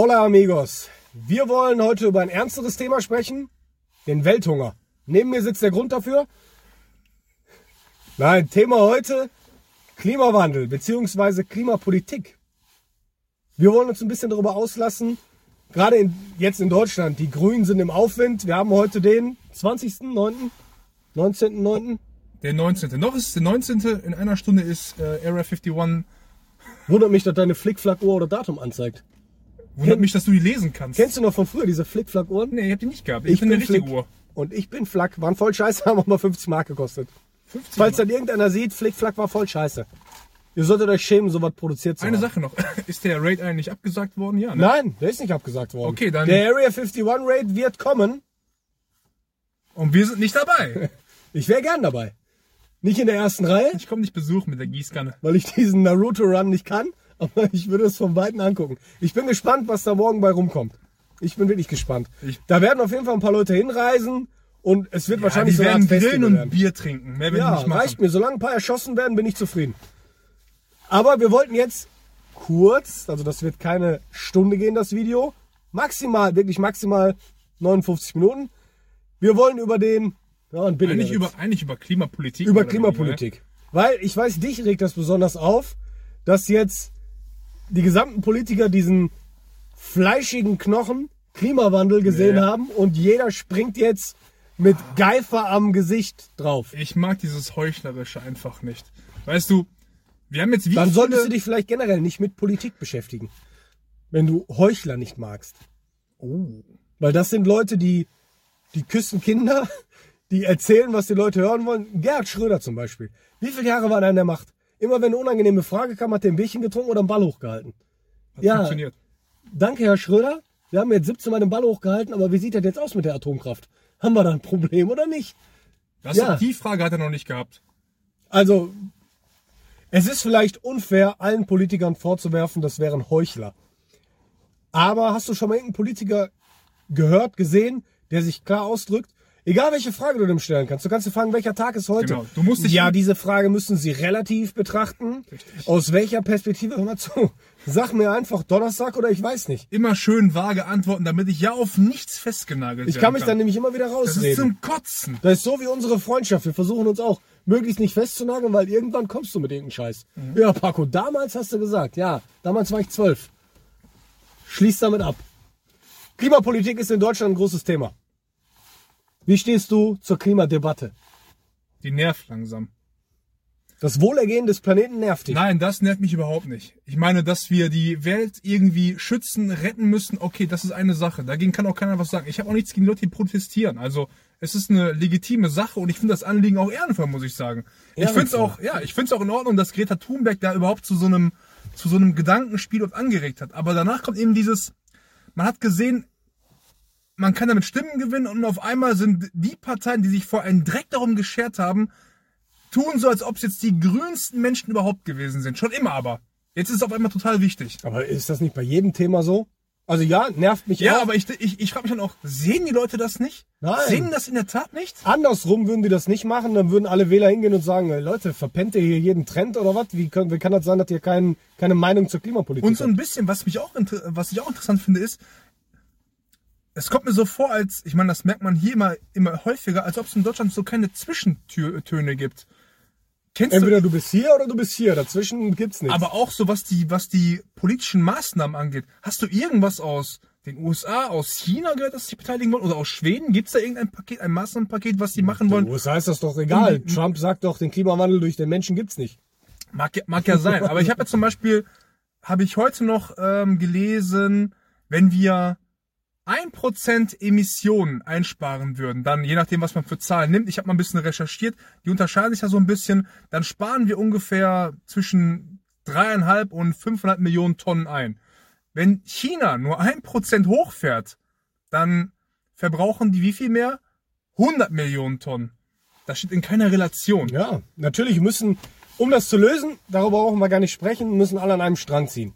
Hola amigos, wir wollen heute über ein ernsteres Thema sprechen, den Welthunger. Neben mir sitzt der Grund dafür. Nein, Thema heute Klimawandel bzw. Klimapolitik. Wir wollen uns ein bisschen darüber auslassen, gerade in, jetzt in Deutschland, die Grünen sind im Aufwind. Wir haben heute den 20.09., 19.09. Der 19. Noch ist es der 19. In einer Stunde ist äh, Area 51. Wundert mich, dass deine Flickflack-Uhr oder Datum anzeigt. Wundert mich, dass du die lesen kannst. Kennst du noch von früher diese Flickflack-Uhren? Nee, ich hab die nicht gehabt. Ich, bin eine richtige Flick Uhr. Und ich bin Flack. Waren voll scheiße, haben auch mal 50 Mark gekostet. 50 Falls dann irgendeiner sieht, Flickflack war voll scheiße. Ihr solltet euch schämen, sowas produziert zu Eine haben. Sache noch. Ist der Raid eigentlich abgesagt worden? Ja, ne? Nein, der ist nicht abgesagt worden. Okay, dann- Der Area 51 Raid wird kommen. Und wir sind nicht dabei. Ich wäre gern dabei. Nicht in der ersten Reihe, Ich komme dich besuchen mit der Gießkanne. weil ich diesen Naruto-Run nicht kann, aber ich würde es vom Weiten angucken. Ich bin gespannt, was da morgen bei rumkommt. Ich bin wirklich gespannt. Ich- da werden auf jeden Fall ein paar Leute hinreisen und es wird wahrscheinlich die so werden grillen und werden. Bier trinken. Mehr will ich Ja, nicht machen. reicht mir. Solange ein paar erschossen werden, bin ich zufrieden. Aber wir wollten jetzt kurz, also das wird keine Stunde gehen, das Video. Maximal, wirklich maximal 59 Minuten. Wir wollen über den, ja, ein billiger Eigentlich über, eigentlich über Klimapolitik. über oder Klimapolitik. Weil ich weiß, dich regt das besonders auf, dass jetzt die gesamten Politiker diesen fleischigen Knochen Klimawandel gesehen Ja. haben und jeder springt jetzt mit Geifer am Gesicht drauf. Ich mag dieses Heuchlerische einfach nicht. Weißt du, wir haben jetzt wie Dann solltest du dich vielleicht generell nicht mit Politik beschäftigen. Wenn du Heuchler nicht magst. Oh. Weil das sind Leute, die, die küssen Kinder, die erzählen, was die Leute hören wollen. Gerhard Schröder zum Beispiel. Wie viele Jahre war er in der Macht? Immer wenn eine unangenehme Frage kam, hat er ein Bierchen getrunken oder einen Ball hochgehalten. Hat Ja. funktioniert. Danke, Herr Schröder. Wir haben jetzt 17 Mal den Ball hochgehalten, aber wie sieht das jetzt aus mit der Atomkraft? Haben wir da ein Problem oder nicht? Das, Ja. Die Frage hat er noch nicht gehabt. Also, es ist vielleicht unfair, allen Politikern vorzuwerfen, das wären Heuchler. Aber hast du schon mal irgendeinen Politiker gehört, gesehen, der sich klar ausdrückt? Egal welche Frage du dem stellen kannst. Du kannst dir fragen, welcher Tag ist heute? Genau. Du musst dich- ja, diese Frage müssen sie relativ betrachten. Aus welcher Perspektive? Hör mal zu. Sag mir einfach Donnerstag oder ich weiß nicht. Immer schön vage antworten, damit ich ja auf nichts festgenagelt Ich werden kann mich dann nämlich immer wieder Das ist rausreden. zum Kotzen. Das ist so wie unsere Freundschaft. Wir versuchen uns auch möglichst nicht festzunageln, weil irgendwann kommst du mit irgendeinem Scheiß. Ja, Paco, damals hast du gesagt, ja, damals war ich zwölf. Schließ damit ab. Klimapolitik ist in Deutschland ein großes Thema. Wie stehst du zur Klimadebatte? Die nervt langsam. Das Wohlergehen des Planeten nervt dich. Nein, das nervt mich überhaupt nicht. Ich meine, dass wir die Welt irgendwie schützen, retten müssen, okay, das ist eine Sache. Dagegen kann auch keiner was sagen. Ich habe auch nichts gegen Leute, die protestieren. Also es ist eine legitime Sache und ich finde das Anliegen auch ehrenvoll, muss ich sagen. Ich finde es Ehrenvoll. auch, ja, ich finde es auch in Ordnung, dass Greta Thunberg da überhaupt zu so einem, zu so einem Gedankenspiel und angeregt hat. Aber danach kommt eben dieses, man hat gesehen, man kann damit Stimmen gewinnen und auf einmal sind die Parteien, die sich vor einen Dreck darum geschert haben, tun so, als ob es jetzt die grünsten Menschen überhaupt gewesen sind. Schon immer aber. Jetzt ist es auf einmal total wichtig. Aber ist das nicht bei jedem Thema so? Also ja, nervt mich Ja, auch. aber ich, ich, ich frage mich dann auch, sehen die Leute das nicht? Nein. Sehen das in der Tat nicht? Andersrum würden die das nicht machen, dann würden alle Wähler hingehen und sagen, "Ey, Leute, verpennt ihr hier jeden Trend oder was? Wie, können, wie kann das sein, dass ihr kein, keine Meinung zur Klimapolitik Und so habt? ein bisschen, was mich auch, was ich auch interessant finde, ist, es kommt mir so vor, als, ich meine, das merkt man hier immer, immer häufiger, als ob es in Deutschland so keine Zwischentöne gibt. Kennst Entweder du, du bist hier oder du bist hier. Dazwischen gibt's nichts. aber auch so, was die, was die politischen Maßnahmen angeht. Hast du irgendwas aus den USA, aus China gehört, dass sie beteiligen wollen? Oder aus Schweden? Gibt es da irgendein Paket, ein Maßnahmenpaket, was die machen wollen? Den USA ist das doch egal. Um- Trump sagt doch, den Klimawandel durch den Menschen gibt's nicht. Mag, ja- mag ja sein. Aber ich habe ja zum Beispiel, habe ich heute noch ähm, gelesen, wenn wir 1% Emissionen einsparen würden, dann je nachdem, was man für Zahlen nimmt, ich habe mal ein bisschen recherchiert, die unterscheiden sich ja so ein bisschen, dann sparen wir ungefähr zwischen dreieinhalb und 500 Millionen Tonnen ein. Wenn China nur 1% hochfährt, dann verbrauchen die wie viel mehr? 100 Millionen Tonnen. Das steht in keiner Relation. Ja, natürlich müssen, um das zu lösen, darüber brauchen wir gar nicht sprechen, müssen alle an einem Strang ziehen.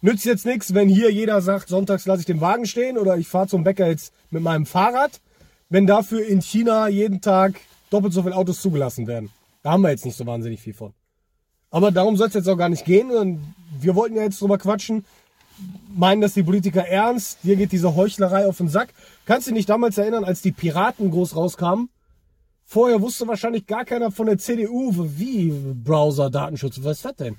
Nützt jetzt nichts, wenn hier jeder sagt, sonntags lasse ich den Wagen stehen oder ich fahre zum Bäcker jetzt mit meinem Fahrrad, wenn dafür in China jeden Tag doppelt so viele Autos zugelassen werden. Da haben wir jetzt nicht so wahnsinnig viel von. Aber darum soll es jetzt auch gar nicht gehen. Und wir wollten ja jetzt drüber quatschen. meinen das die Politiker ernst, dir geht diese Heuchlerei auf den Sack. Kannst du dich nicht damals erinnern, als die Piraten groß rauskamen? Vorher wusste wahrscheinlich gar keiner von der CDU, wie Browser, Datenschutz, was ist das denn?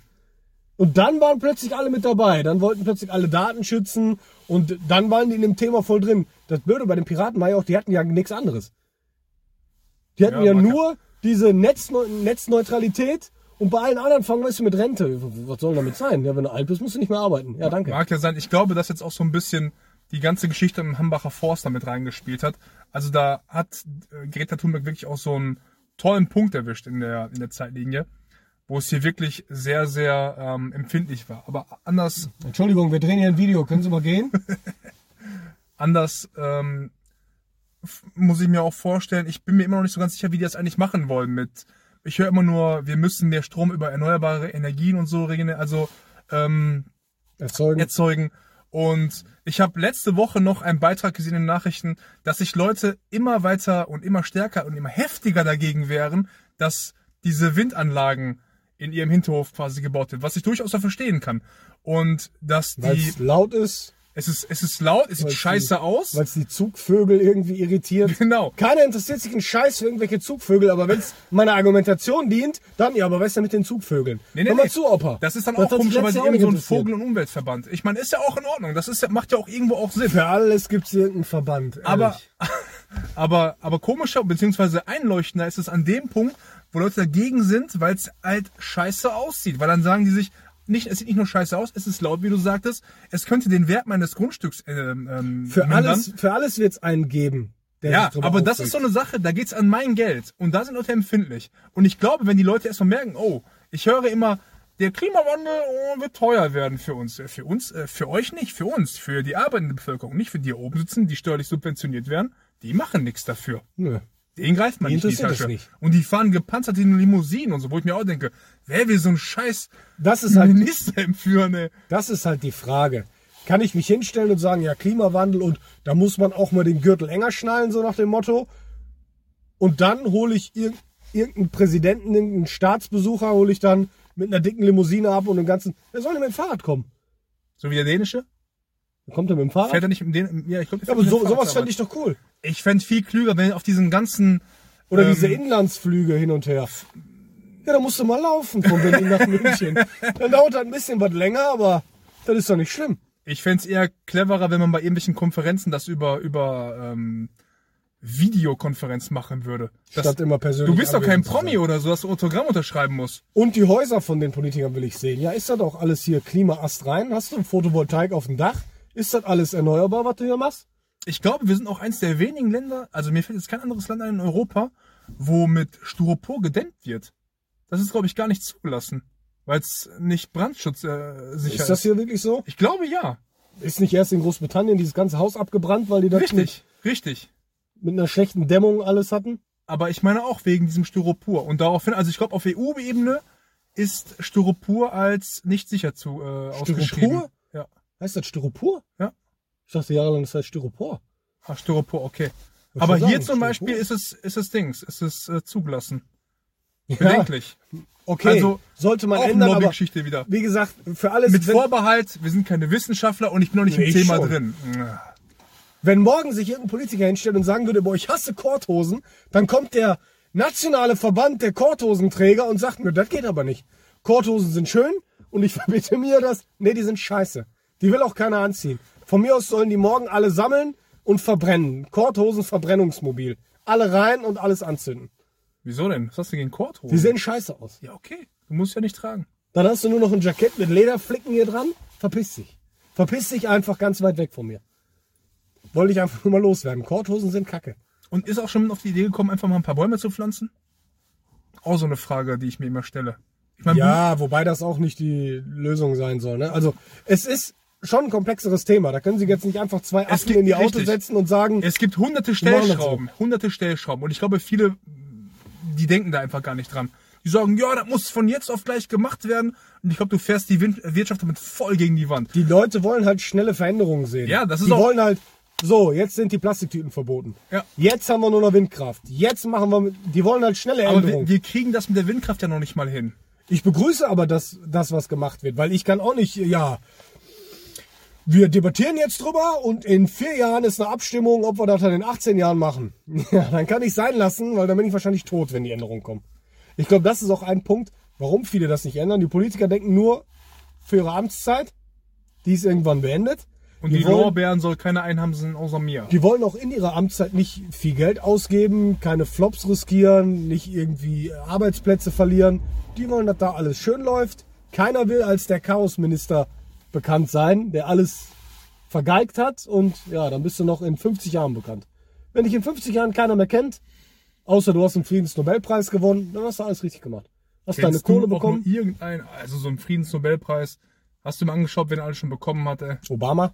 Und dann waren plötzlich alle mit dabei. Dann wollten plötzlich alle Daten schützen und dann waren die in dem Thema voll drin. Das Blöde bei den Piraten war ja auch, die hatten ja nichts anderes. Die hatten Ja, ja, nur diese Netzneu Netzneutralität und bei allen anderen fangen wir mit Rente. Was soll damit sein? Ja, wenn du alt bist, musst du nicht mehr arbeiten. Ja, danke. Mag ja sein. Ich glaube, dass jetzt auch so ein bisschen die ganze Geschichte im Hambacher Forst damit reingespielt hat. Also da hat äh, Greta Thunberg wirklich auch so einen tollen Punkt erwischt in der, in der Zeitlinie, wo es hier wirklich sehr, sehr ähm, empfindlich war. Aber anders, Entschuldigung, wir drehen hier ein Video. Können Sie mal gehen? anders ähm, muss ich mir auch vorstellen, ich bin mir immer noch nicht so ganz sicher, wie die das eigentlich machen wollen mit. Ich höre immer nur, wir müssen mehr Strom über erneuerbare Energien und so also ähm, Erzeugen. erzeugen. Und ich habe letzte Woche noch einen Beitrag gesehen in den Nachrichten, dass sich Leute immer weiter und immer stärker und immer heftiger dagegen wehren, dass diese Windanlagen in ihrem Hinterhof quasi gebaut wird, was ich durchaus auch verstehen kann. Und dass die, es laut ist, es ist, es ist laut, es sieht Weil's scheiße die- aus. weil es die Zugvögel irgendwie irritiert. Genau. Keiner interessiert sich einen Scheiß für irgendwelche Zugvögel, aber wenn es meiner Argumentation dient, dann ja, aber was ist denn mit den Zugvögeln? Nee, nee, Hör mal nee. zu, Opa. Das ist dann Das auch hat komisch, sich weil letztes sie Jahr auch eben nicht so ein. Vogel- und Umweltverband. Ich meine, ist ja auch in Ordnung. Das ist ja, macht ja auch irgendwo auch Sinn. Für alles gibt's irgendeinen Verband. ehrlich. Aber, aber, aber komischer beziehungsweise einleuchtender ist es an dem Punkt, wo Leute dagegen sind, weil es halt scheiße aussieht. Weil dann sagen die sich, nicht, es sieht nicht nur scheiße aus, es ist laut, wie du sagtest, es könnte den Wert meines Grundstücks ähm, ähm, für mindern. alles, für alles wird's einen geben. Der Ja, aber das ist aufregt. so eine Sache, da geht's an mein Geld. Und da sind Leute empfindlich. Und ich glaube, wenn die Leute erstmal merken, oh, ich höre immer, der Klimawandel oh, wird teuer werden für uns. Äh, Für uns, äh, für euch nicht, für uns, für die arbeitende Bevölkerung, nicht für die hier oben sitzen, die steuerlich subventioniert werden. Die machen nichts dafür. Nö. Den greift man Die nicht in die interessiert es Tasche. nicht. Und die fahren gepanzerte Limousinen und so, wo ich mir auch denke, wer will so einen scheiß Das ist halt, Minister entführen, ey? das ist halt die Frage. Kann ich mich hinstellen und sagen, ja, Klimawandel und da muss man auch mal den Gürtel enger schnallen, so nach dem Motto. Und dann hole ich irg irgendeinen Präsidenten, irgendeinen Staatsbesucher, hole ich dann mit einer dicken Limousine ab und dem ganzen. Wer soll denn mit dem Fahrrad kommen? So wie der dänische? Kommt er mit dem Fahrrad? Fährt er nicht mit den, ja, ich glaube, ja, aber so, sowas fände ich doch cool. Ich fände viel klüger, wenn auf diesen ganzen, Oder Ähm, diese Inlandsflüge hin und her. Ja, da musst du mal laufen von Berlin nach München. Dann dauert das ein bisschen was länger, aber das ist doch nicht schlimm. Ich fänd's eher cleverer, wenn man bei irgendwelchen Konferenzen das über, über ähm, Videokonferenz machen würde. Das, Statt immer persönlich. du bist doch kein Promi oder so, dass du Autogramm unterschreiben musst. Und die Häuser von den Politikern will ich sehen. Ja, ist das auch alles hier Klimaast rein? Hast du ein Photovoltaik auf dem Dach? Ist das alles erneuerbar, was du hier machst? Ich glaube, wir sind auch eins der wenigen Länder, also mir fällt jetzt kein anderes Land ein in Europa, wo mit Styropor gedämmt wird. Das ist, glaube ich, gar nicht zugelassen, weil es nicht brandschutzsicher äh, sicher Ist das hier wirklich so? Ich glaube ja. Ist nicht erst in Großbritannien dieses ganze Haus abgebrannt, weil die das Richtig, richtig. Mit, einer schlechten Dämmung alles hatten? Aber ich meine auch wegen diesem Styropor. Und daraufhin, also ich glaube, auf EU-Ebene ist Styropor als nicht sicher zu äh. Styropor? Ja. Heißt das Styropor? Ja. Ich dachte jahrelang, das heißt Styropor. Ach, Styropor, okay. Würd Aber hier sagen, zum Styropor. Beispiel ist es, ist es Dings, ist es äh, zugelassen. Ja, Bedenklich. okay. Also, sollte man Auch eine ändern, aber Lobbygeschichte wieder. wie gesagt, für alles, Mit Vorbehalt, wir sind keine Wissenschaftler und ich bin noch nicht Nee, im Thema schon. drin. wenn morgen sich irgendein Politiker hinstellt und sagen würde, boah, ich hasse Korthosen, dann kommt der nationale Verband der Korthosenträger und sagt mir, das geht aber nicht. Korthosen sind schön und ich verbitte mir das. Nee, die sind scheiße. Die will auch keiner anziehen. Von mir aus sollen die morgen alle sammeln und verbrennen. Korthosen Verbrennungsmobil. Alle rein und alles anzünden. Wieso denn? Was hast du gegen Korthosen? Die sehen scheiße aus. ja, okay. Du musst ja nicht tragen. Dann hast du nur noch ein Jackett mit Lederflicken hier dran. Verpiss dich. Verpiss dich einfach ganz weit weg von mir. Wollte ich einfach nur mal loswerden. Korthosen sind kacke. Und ist auch schon auf die Idee gekommen, einfach mal ein paar Bäume zu pflanzen? Auch so eine Frage, die ich mir immer stelle. Ich meine, Ja, wobei das auch nicht die Lösung sein soll. Ne? Also es ist schon ein komplexeres Thema. Da können Sie jetzt nicht einfach zwei Affen gibt- in die Auto richtig. setzen und sagen, Es gibt hunderte Stellschrauben, hunderte Stellschrauben. Und ich glaube, viele, die denken da einfach gar nicht dran. Die sagen, ja, das muss von jetzt auf gleich gemacht werden. Und ich glaube, du fährst die Wirtschaft damit voll gegen die Wand. die Leute wollen halt schnelle Veränderungen sehen. Ja, das ist die auch- wollen halt, so, jetzt sind die Plastiktüten verboten. Ja. Jetzt haben wir nur noch Windkraft. Jetzt machen wir, mit- die wollen halt schnelle Aber wir, Änderungen. wir kriegen das mit der Windkraft ja noch nicht mal hin. Ich begrüße aber das, das, was gemacht wird, weil ich kann auch nicht, ja, wir debattieren jetzt drüber und in vier Jahren ist eine Abstimmung, ob wir das dann in 18 Jahren machen. Ja, dann kann ich sein lassen, weil dann bin ich wahrscheinlich tot, wenn die Änderungen kommen. Ich glaube, das ist auch ein Punkt, warum viele das nicht ändern. Die Politiker denken nur für ihre Amtszeit, die ist irgendwann beendet. Und die, die wollen, Lorbeeren soll keine einhamsen außer mir. die wollen auch in ihrer Amtszeit nicht viel Geld ausgeben, keine Flops riskieren, nicht irgendwie Arbeitsplätze verlieren. Die wollen, dass da alles schön läuft. Keiner will als der Chaosminister bekannt sein, der alles vergeigt hat und ja, dann bist du noch in 50 Jahren bekannt. Wenn dich in 50 Jahren keiner mehr kennt, außer du hast einen Friedensnobelpreis gewonnen, dann hast du alles richtig gemacht. Hast deine Kennst Kohle du auch bekommen. Nur irgendein, also so einen Friedensnobelpreis. Hast du mal angeschaut, wen er alles schon bekommen hatte? Obama?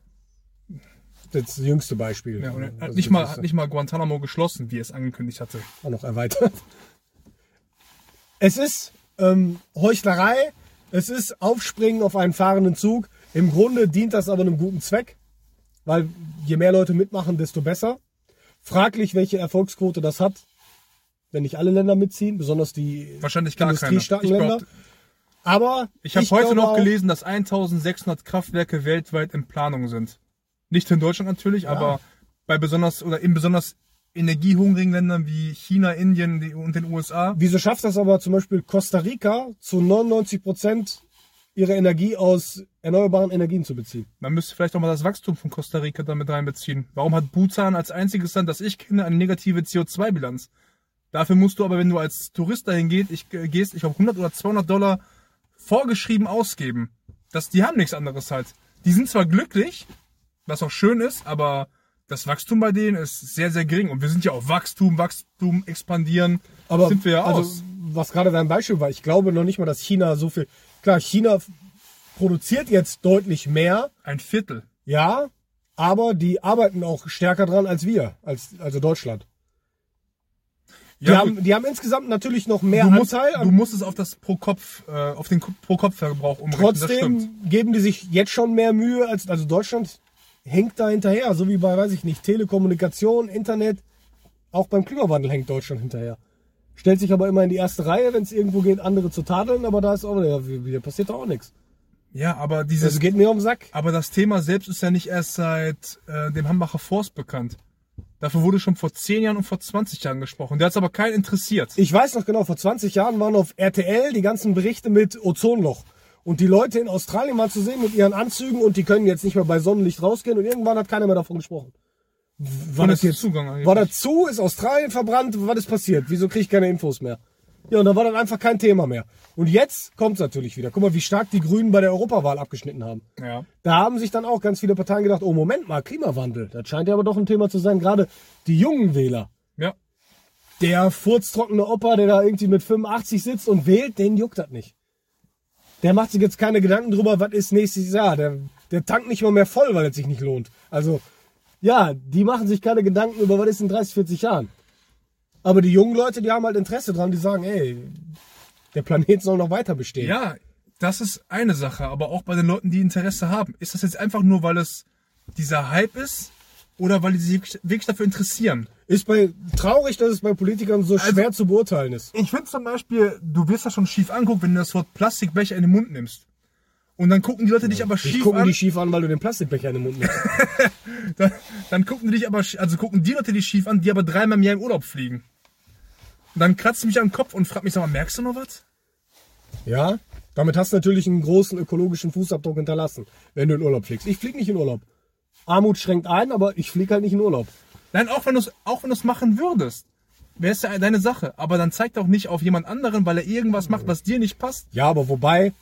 Das jüngste Beispiel. Ja, hat Also nicht mal, hat nicht mal Guantanamo geschlossen, wie er es angekündigt hatte. auch noch erweitert. Es ist ähm, Heuchlerei, es ist Aufspringen auf einen fahrenden Zug. Im Grunde dient das aber einem guten Zweck, weil je mehr Leute mitmachen, desto besser. Fraglich, welche Erfolgsquote das hat, wenn nicht alle Länder mitziehen, besonders die Wahrscheinlich gar keine. industriestarken Ich, Länder. Aber ich habe heute noch gelesen, dass 1600 Kraftwerke weltweit in Planung sind. Nicht in Deutschland natürlich, aber bei besonders oder in besonders energiehungrigen Ländern wie China, Indien die- und den USA. Wieso schafft das aber zum Beispiel Costa Rica zu 99 Prozent ihre Energie aus erneuerbaren Energien zu beziehen? Man müsste vielleicht auch mal das Wachstum von Costa Rica damit reinbeziehen. Warum hat Bhutan als einziges Land, das ich kenne, eine negative CO2-Bilanz? Dafür musst du aber, wenn du als Tourist dahin geht, ich, äh, gehst, ich glaube 100 oder 200 Dollar vorgeschrieben ausgeben. Das, die haben nichts anderes halt. Die sind zwar glücklich, was auch schön ist, aber das Wachstum bei denen ist sehr, sehr gering. Und wir sind ja auf Wachstum, Wachstum, expandieren. Aber sind wir ja also, aus. was gerade dein Beispiel war, ich glaube noch nicht mal, dass China so viel. Klar, China produziert jetzt deutlich mehr, Ein Viertel. ja, aber die arbeiten auch stärker dran als wir, als also Deutschland. Die, Ja, haben, die haben insgesamt natürlich noch mehr du, musst, Anteil. du musst es auf das pro Kopf, äh, auf den pro Kopf Verbrauch umrechnen. Trotzdem geben die sich jetzt schon mehr Mühe als also Deutschland hängt da hinterher, so wie bei weiß ich nicht Telekommunikation, Internet, auch beim Klimawandel hängt Deutschland hinterher. Stellt sich aber immer in die erste Reihe, wenn es irgendwo geht, andere zu tadeln, aber da ist auch wieder, wieder passiert doch auch nichts. Ja, aber dieses, Das geht mir um den Sack. aber das Thema selbst ist ja nicht erst seit äh, dem Hambacher Forst bekannt. Dafür wurde schon vor 10 Jahren und vor 20 Jahren gesprochen. Der hat es aber keinen interessiert. Ich weiß noch genau, vor 20 Jahren waren auf RTL die ganzen Berichte mit Ozonloch. Und die Leute in Australien waren zu sehen mit ihren Anzügen und die können jetzt nicht mehr bei Sonnenlicht rausgehen und irgendwann hat keiner mehr davon gesprochen. War das jetzt Zugang eigentlich. War das zu? Ist Australien verbrannt? Was ist passiert? Wieso kriege ich keine Infos mehr? Ja, und dann war das einfach kein Thema mehr. Und jetzt kommt es natürlich wieder. Guck mal, wie stark die Grünen bei der Europawahl abgeschnitten haben. Ja. Da haben sich dann auch ganz viele Parteien gedacht, oh Moment mal, Klimawandel. Das scheint ja aber doch ein Thema zu sein. Gerade die jungen Wähler. Ja. Der furztrockene Opa, der da irgendwie mit 85 sitzt und wählt, den juckt das nicht. Der macht sich jetzt keine Gedanken drüber, was ist nächstes Jahr. Der, der tankt nicht mal mehr voll, weil es sich nicht lohnt. Also, ja, die machen sich keine Gedanken über, was ist in 30, 40 Jahren. Aber die jungen Leute, die haben halt Interesse dran, die sagen, ey, der Planet soll noch weiter bestehen. Ja, das ist eine Sache, aber auch bei den Leuten, die Interesse haben. Ist das jetzt einfach nur, weil es dieser Hype ist oder weil die sich wirklich- dafür interessieren? Ist bei, traurig, dass es bei Politikern so Also- schwer zu beurteilen ist. Ich finde zum Beispiel, du wirst das schon schief angucken, wenn du das Wort Plastikbecher in den Mund nimmst. Und dann gucken die Leute dich aber schief gucken an. die schief an, weil du den Plastikbecher in den Mund nimmst. Dann, dann gucken die dich aber, also gucken die Leute dich schief an, die aber dreimal im Jahr im Urlaub fliegen. Und dann kratzt du mich am Kopf und fragt mich, sag mal, merkst du noch was? Ja, damit hast du natürlich einen großen ökologischen Fußabdruck hinterlassen, wenn du in Urlaub fliegst. Ich flieg nicht in Urlaub. Armut schränkt ein, aber ich flieg halt nicht in Urlaub. Nein, auch wenn du es auch wenn du es machen würdest, wäre es ja deine Sache. Aber dann zeig doch nicht auf jemand anderen, weil er irgendwas macht, was dir nicht passt. Ja, aber wobei,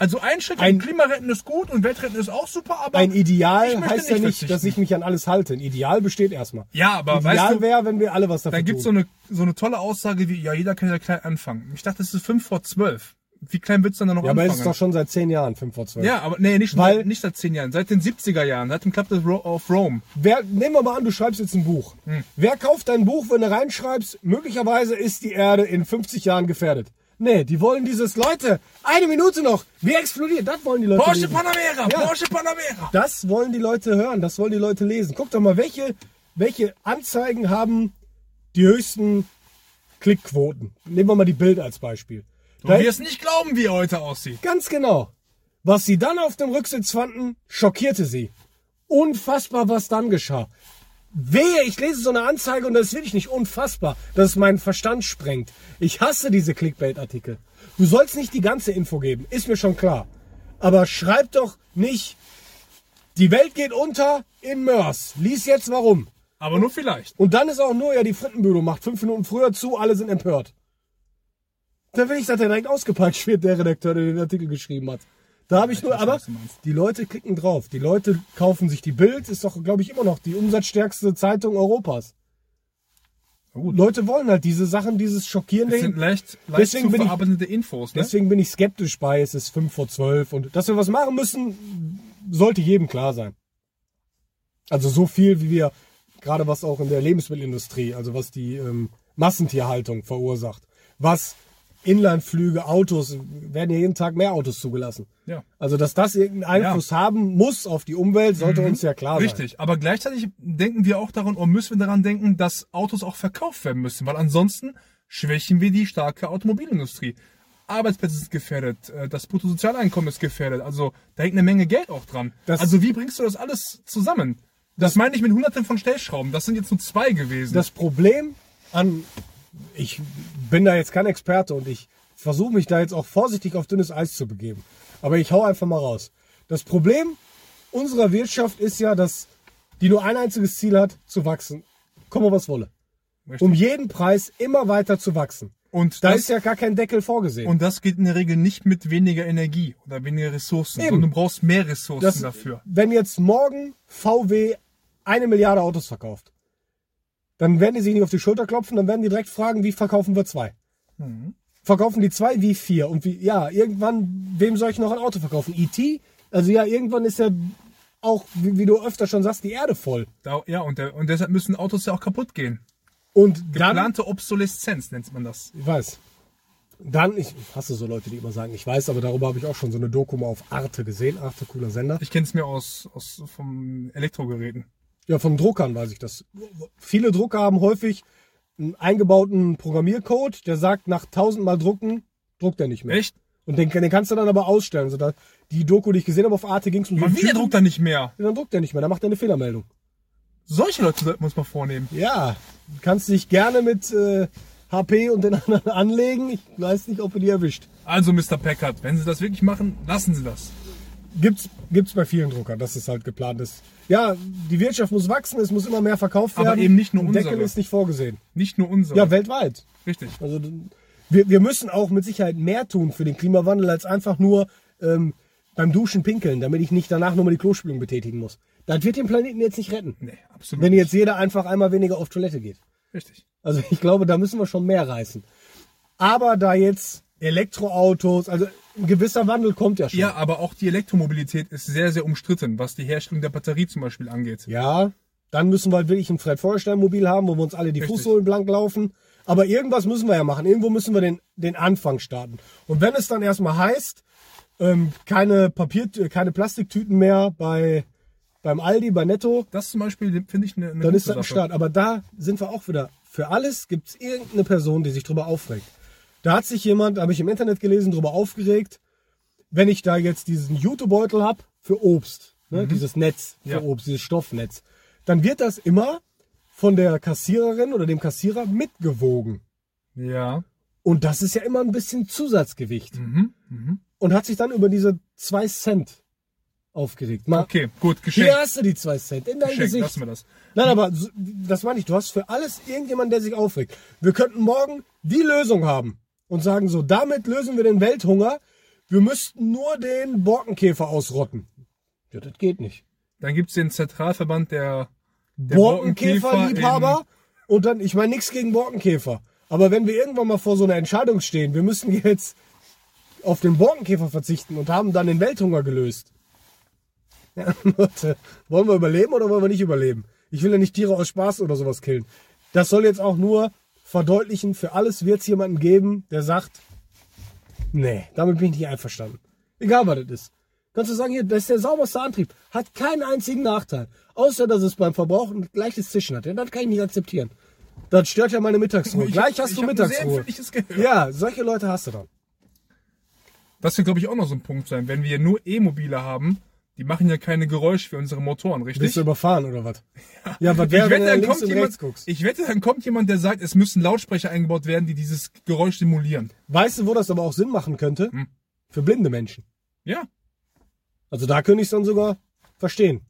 Also ein Schritt Ein- ein Klimaretten ist gut und Weltretten ist auch super, aber ein Ideal heißt ja nicht nicht, verzichten. dass ich mich an alles halte. Ein Ideal besteht erstmal. ja, aber Ideal weißt du, wäre, wenn wir alle was dafür da gibt's so eine so eine tolle Aussage wie ja jeder kann ja klein anfangen. Ich dachte, es ist fünf vor zwölf. Wie klein wird's dann da noch ja, aber anfangen? es ist doch schon seit zehn Jahren, fünf vor zwölf. ja, aber nee, nicht, Weil- nicht seit zehn Jahren, seit den 70er Jahren, seit dem Club of Rome. Wer, nehmen wir mal an, du schreibst jetzt ein Buch. Hm. Wer kauft dein Buch, wenn du reinschreibst, möglicherweise ist die Erde in 50 Jahren gefährdet? Nee, die wollen dieses, Leute, eine Minute noch, wir explodieren, das wollen die Leute Porsche lesen. Panamera, Ja. Porsche Panamera. Das wollen die Leute hören, das wollen die Leute lesen. Guck doch mal, welche, welche Anzeigen haben die höchsten Klickquoten? Nehmen wir mal die Bild als Beispiel. Du Da wirst nicht glauben, wie er heute aussieht. Ganz genau. Was sie dann auf dem Rücksitz fanden, schockierte sie. Unfassbar, was dann geschah. Wehe, ich lese so eine Anzeige und das ist wirklich nicht unfassbar, dass es meinen Verstand sprengt. Ich hasse diese Clickbait-Artikel. Du sollst nicht die ganze Info geben, ist mir schon klar. Aber schreib doch nicht, die Welt geht unter in Mörs. Lies jetzt warum. Aber nur vielleicht. Und dann ist auch nur, ja, die Frittenbüro macht fünf Minuten früher zu, alle sind empört. Da will ich, dass er direkt ausgepeitscht wird, der Redakteur, der den Artikel geschrieben hat. Da habe ich nur, aber die Leute klicken drauf. Die Leute kaufen sich die Bild, ist doch, glaube ich, immer noch die umsatzstärkste Zeitung Europas. Gut. Leute wollen halt diese Sachen, dieses schockierende. Das sind leicht, leicht Deswegen zu bin ich- verarbeitende Infos, ne? Deswegen bin ich skeptisch bei, es ist 5 vor 12 und dass wir was machen müssen, sollte jedem klar sein. Also so viel, wie wir, gerade was auch in der Lebensmittelindustrie, also was die ähm, Massentierhaltung verursacht, was Inlandflüge, Autos, werden ja jeden Tag mehr Autos zugelassen. Ja. Also dass das irgendeinen Einfluss haben muss auf die Umwelt, sollte uns ja klar sein. Richtig, aber gleichzeitig denken wir auch daran, oder müssen wir daran denken, dass Autos auch verkauft werden müssen, weil ansonsten schwächen wir die starke Automobilindustrie. Arbeitsplätze sind gefährdet, äh, das Bruttosozialeinkommen ist gefährdet, also da hängt eine Menge Geld auch dran. Das- also wie bringst du das alles zusammen? Das meine ich mit hunderten von Stellschrauben, das sind jetzt nur zwei gewesen. Das Problem an, ich bin da jetzt kein Experte und ich versuche mich da jetzt auch vorsichtig auf dünnes Eis zu begeben. Aber ich hau einfach mal raus. Das Problem unserer Wirtschaft ist ja, dass die nur ein einziges Ziel hat, zu wachsen. Komme was wolle. Richtig. Um jeden Preis immer weiter zu wachsen. und, Da das, ist ja gar kein Deckel vorgesehen. und das geht in der Regel nicht mit weniger Energie oder weniger Ressourcen, Eben. sondern du brauchst mehr Ressourcen Das, dafür. wenn jetzt morgen VW eine Milliarde Autos verkauft, dann werden die sich nicht auf die Schulter klopfen, dann werden die direkt fragen, wie verkaufen wir zwei? Verkaufen die zwei wie vier? Und wie, ja, irgendwann, wem soll ich noch ein Auto verkaufen? ET? Also ja, irgendwann ist ja auch, wie, wie du öfter schon sagst, die Erde voll. Ja, und, der, und deshalb müssen Autos ja auch kaputt gehen. Und dann, Geplante Obsoleszenz nennt man das. ich weiß, dann, ich hasse so Leute, die immer sagen, ich weiß, aber darüber habe ich auch schon so eine Doku mal auf Arte gesehen. Arte, cooler Sender. Ich kenne es mir aus, aus vom Elektrogeräten. Ja, von Druckern weiß ich das. Viele Drucker haben häufig einen eingebauten Programmiercode, der sagt, nach tausendmal drucken, druckt er nicht mehr. Echt? Und den, den kannst du dann aber ausstellen. Also da, die Doku, die ich gesehen habe auf Arte, ging es um so einen will der druckt da nicht mehr. Dann druckt er nicht mehr, dann macht er eine Fehlermeldung. Solche Leute sollten wir uns mal vornehmen. Ja, du kannst dich gerne mit äh, HP und den anderen anlegen. Ich weiß nicht, ob ihr die erwischt. Also, Mr. Packard, wenn Sie das wirklich machen, lassen Sie das. Gibt's, gibt's bei vielen Druckern, dass es halt geplant ist. Ja, die Wirtschaft muss wachsen, es muss immer mehr verkauft Aber werden. eben nicht nur Ein Deckel unsere. ist nicht vorgesehen. Nicht nur unsere. Ja, weltweit. Richtig. Also wir, wir müssen auch mit Sicherheit mehr tun für den Klimawandel, als einfach nur ähm, beim Duschen pinkeln, damit ich nicht danach nochmal die Klospülung betätigen muss. Das wird den Planeten jetzt nicht retten. Nee, absolut. Wenn jetzt jeder einfach einmal weniger auf Toilette geht. Richtig. Also ich glaube, da müssen wir schon mehr reißen. Aber da jetzt Elektroautos, also ein gewisser Wandel kommt ja schon. Ja, aber auch die Elektromobilität ist sehr, sehr umstritten, was die Herstellung der Batterie zum Beispiel angeht. Ja, dann müssen wir halt wirklich ein Fred Forrester Mobil haben, wo wir uns alle die Richtig. Fußsohlen blank laufen. Aber irgendwas müssen wir ja machen. Irgendwo müssen wir den, den Anfang starten. Und wenn es dann erstmal heißt, ähm, keine Papier, keine Plastiktüten mehr bei, beim Aldi, bei Netto, Das zum Beispiel finde ich eine, eine dann ist das ein. Start. Aber da sind wir auch wieder. Für alles gibt es irgendeine Person, die sich drüber aufregt. Da hat sich jemand, habe ich im Internet gelesen, drüber aufgeregt, wenn ich da jetzt diesen Jutebeutel habe für Obst, ne, dieses Netz für Mhm. Ja. Obst, dieses Stoffnetz, dann wird das immer von der Kassiererin oder dem Kassierer mitgewogen. Ja. Und das ist ja immer ein bisschen Zusatzgewicht. Mhm. Mhm. Und hat sich dann über diese zwei Cent aufgeregt. Mal, Okay, gut, geschenkt. hier hast du die zwei Cent in dein geschenkt, Gesicht. lassen wir das. Nein, aber das meine ich. Du hast für alles irgendjemanden, der sich aufregt. Wir könnten morgen die Lösung haben und sagen so, damit lösen wir den Welthunger. Wir müssten nur den Borkenkäfer ausrotten. Ja, das geht nicht. Dann gibt's den Zentralverband der, der Borkenkäferliebhaber und dann, ich meine nichts gegen Borkenkäfer. Aber wenn wir irgendwann mal vor so einer Entscheidung stehen, wir müssen jetzt auf den Borkenkäfer verzichten und haben dann den Welthunger gelöst. Ja, Leute, wollen wir überleben oder wollen wir nicht überleben? Ich will ja nicht Tiere aus Spaß oder sowas killen. Das soll jetzt auch nur verdeutlichen, für alles wird es jemanden geben, der sagt, nee, damit bin ich nicht einverstanden. Egal was das ist. Kannst du sagen, hier, das ist der sauberste Antrieb. Hat keinen einzigen Nachteil. Außer, dass es beim Verbrauch ein gleiches Zischen hat. Ja, das kann ich nicht akzeptieren. Das stört ja meine Mittagsruhe. Ich Gleich hab- hast ich du Mittagsruhe. Ja, solche Leute hast du dann. Das wird, glaube ich, auch noch so ein Punkt sein. Wenn wir nur E-Mobile haben, Die machen ja keine Geräusche wie unsere Motoren, richtig? Bist du überfahren oder was? Ja, was ich wäre, wenn wette, du dann kommt jemand, ich wette, dann kommt jemand, der sagt, es müssen Lautsprecher eingebaut werden, die dieses Geräusch simulieren. Weißt du, wo das aber auch Sinn machen könnte? Hm. Für blinde Menschen. Ja. Also da könnte ich es dann sogar verstehen,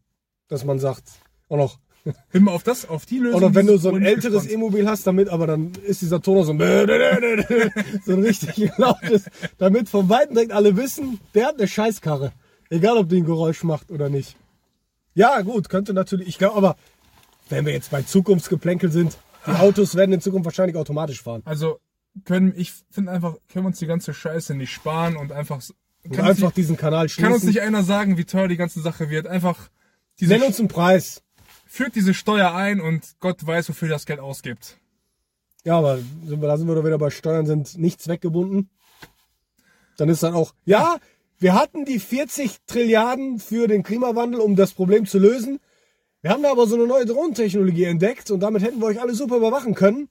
dass man sagt, auch noch, mal auf das, auf die Lösung. oder wenn du so ein älteres. E-Mobil hast, damit, aber dann ist dieser Ton so, so ein richtig lautes, damit von Weitem direkt alle wissen, der hat eine Scheißkarre. Egal, ob die ein Geräusch macht oder nicht. Ja, gut, könnte natürlich, ich glaube aber, wenn wir jetzt bei Zukunftsgeplänkel sind, die Autos werden in Zukunft wahrscheinlich automatisch fahren. Also, können, ich finde einfach, können wir uns die ganze Scheiße nicht sparen und einfach, kann, einfach nicht, diesen Kanal kann uns schließen. nicht einer sagen, wie teuer die ganze Sache wird. Einfach, diese, Nenn uns einen Preis. führt diese Steuer ein und Gott weiß, wofür das Geld ausgibt. Ja, aber da sind wir doch wieder bei Steuern, sind nicht zweckgebunden. Dann ist dann auch, ja, wir hatten die 40 Trilliarden für den Klimawandel, um das Problem zu lösen. Wir haben da aber so eine neue Drohnentechnologie entdeckt und damit hätten wir euch alle super überwachen können.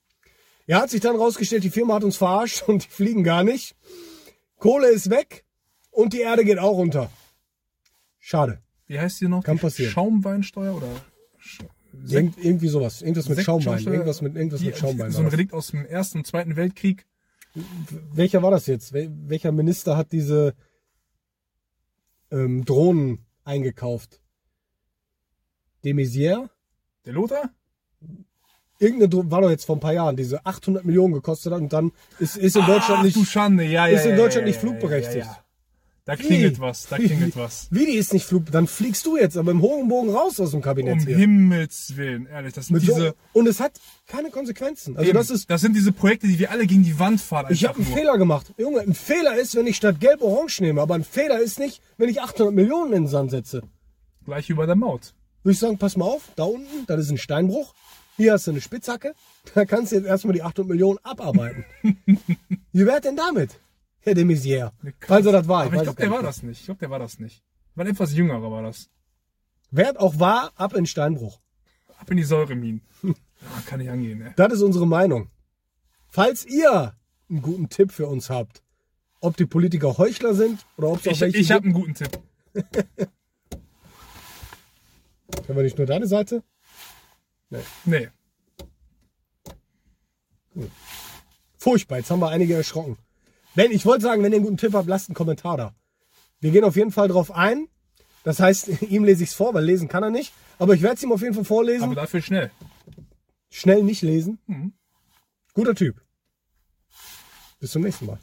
Ja, hat sich dann rausgestellt, die Firma hat uns verarscht und die fliegen gar nicht. Kohle ist weg und die Erde geht auch runter. Schade. Wie heißt die noch? Kann Die passieren. Schaumweinsteuer oder Sch- Irgend, irgendwie sowas. Irgendwas mit Schaumwein. Irgendwas mit, irgendwas Die- mit Schaumwein. So ein. Relikt aus dem Ersten und Zweiten Weltkrieg. Welcher war das jetzt? Wel welcher Minister hat diese ähm, Drohnen eingekauft? De Maizière? Der Lothar? Irgendeine Drohne war doch jetzt vor ein paar Jahren, diese 800 Millionen gekostet hat und dann ist, ist in Deutschland Ach, nicht. du Schande, ja, ja. ist in Deutschland ja, nicht flugberechtigt. Ja. Da klingelt Wie? was, da klingelt was. Wie die ist nicht Flug, dann fliegst du jetzt aber im hohen Bogen raus aus dem Kabinett Um hier. Himmels Willen, ehrlich, das sind Mit so, diese. und es hat keine Konsequenzen. Also Eben, das ist, das sind diese Projekte, die wir alle gegen die Wand fahren. ich habe einen nur. Fehler gemacht. Junge, ein Fehler ist, wenn ich statt gelb orange nehme, aber ein Fehler ist nicht, wenn ich 800 Millionen in den Sand setze. Gleich über der Maut. würde ich sagen, pass mal auf, da unten, das ist ein Steinbruch. Hier hast du eine Spitzhacke. Da kannst du jetzt erstmal die 800 Millionen abarbeiten. Wie wär denn damit, Herr de Maizière? Falls er das war. Aber ich glaube, der war das nicht. Ich glaube, der war das nicht. War ein etwas jüngerer war das. mehr. Wer auch war, ab in Steinbruch. Ab in die Säureminen. Ja, kann ich angehen, ey. Das ist unsere Meinung. Falls ihr einen guten Tipp für uns habt, ob die Politiker Heuchler sind oder ob es auch Ich, welche ich habe einen guten Tipp. können wir nicht nur deine Seite? Nee. Furchtbar, jetzt haben wir einige erschrocken. Wenn, ich wollte sagen, wenn ihr einen guten Tipp habt, lasst einen Kommentar da. Wir gehen auf jeden Fall drauf ein. Das heißt, ihm lese ich es vor, weil lesen kann er nicht. Aber ich werde es ihm auf jeden Fall vorlesen. Aber dafür schnell. Schnell nicht lesen. Mhm. Guter Typ. Bis zum nächsten Mal.